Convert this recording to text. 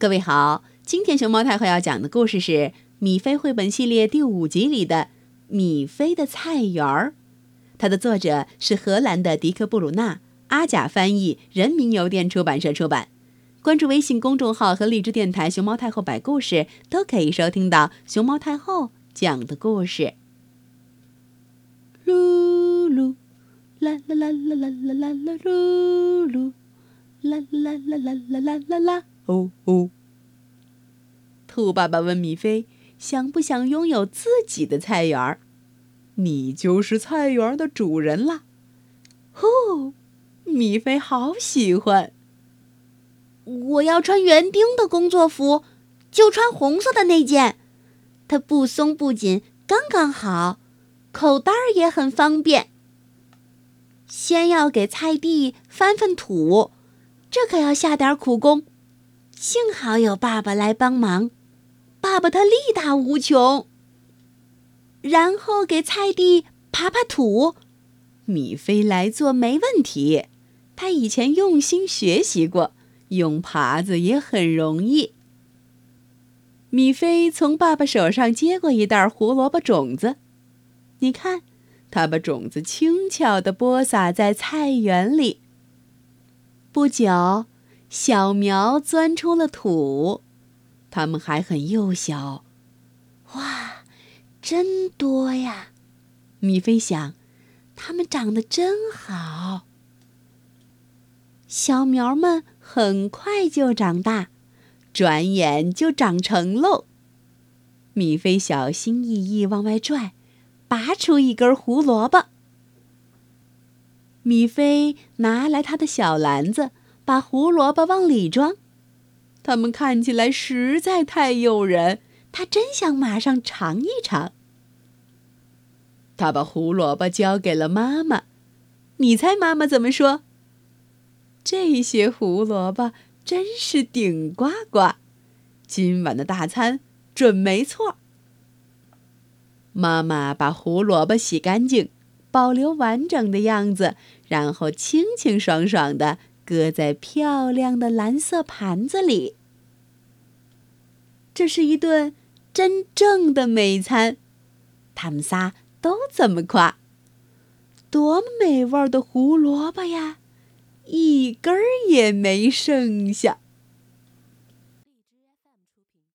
各位好，今天熊猫太后要讲的故事是《米菲绘本系列》第五集里的《米菲的菜园儿》，它的作者是荷兰的迪克·布鲁纳，阿甲翻译，人民邮电出版社出版。关注微信公众号和荔枝电台“熊猫太后摆故事”，都可以收听到熊猫太后讲的故事。噜噜，啦啦啦啦啦啦啦啦，噜噜，啦啦啦啦啦啦啦啦。哦哦，兔爸爸问米菲：“想不想拥有自己的菜园儿？你就是菜园的主人啦！”呼，米菲好喜欢。我要穿园丁的工作服，就穿红色的那件，它不松不紧，刚刚好，口袋儿也很方便。先要给菜地翻翻土，这可要下点苦功。幸好有爸爸来帮忙，爸爸他力大无穷。然后给菜地耙耙土，米菲来做没问题，他以前用心学习过，用耙子也很容易。米菲从爸爸手上接过一袋胡萝卜种子，你看，他把种子轻巧地播撒在菜园里。不久。小苗钻出了土，它们还很幼小。哇，真多呀！米菲想，它们长得真好。小苗们很快就长大，转眼就长成喽。米菲小心翼翼往外拽，拔出一根胡萝卜。米菲拿来他的小篮子。把胡萝卜往里装，它们看起来实在太诱人，他真想马上尝一尝。他把胡萝卜交给了妈妈，你猜妈妈怎么说？这些胡萝卜真是顶呱呱，今晚的大餐准没错。妈妈把胡萝卜洗干净，保留完整的样子，然后清清爽爽的。搁在漂亮的蓝色盘子里。这是一顿真正的美餐，他们仨都这么夸。多么美味的胡萝卜呀，一根儿也没剩下。